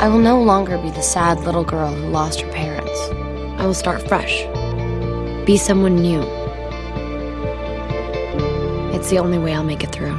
I will no longer be the sad little girl who lost her parents. I will start fresh. Be someone new. It's the only way I'll make it through.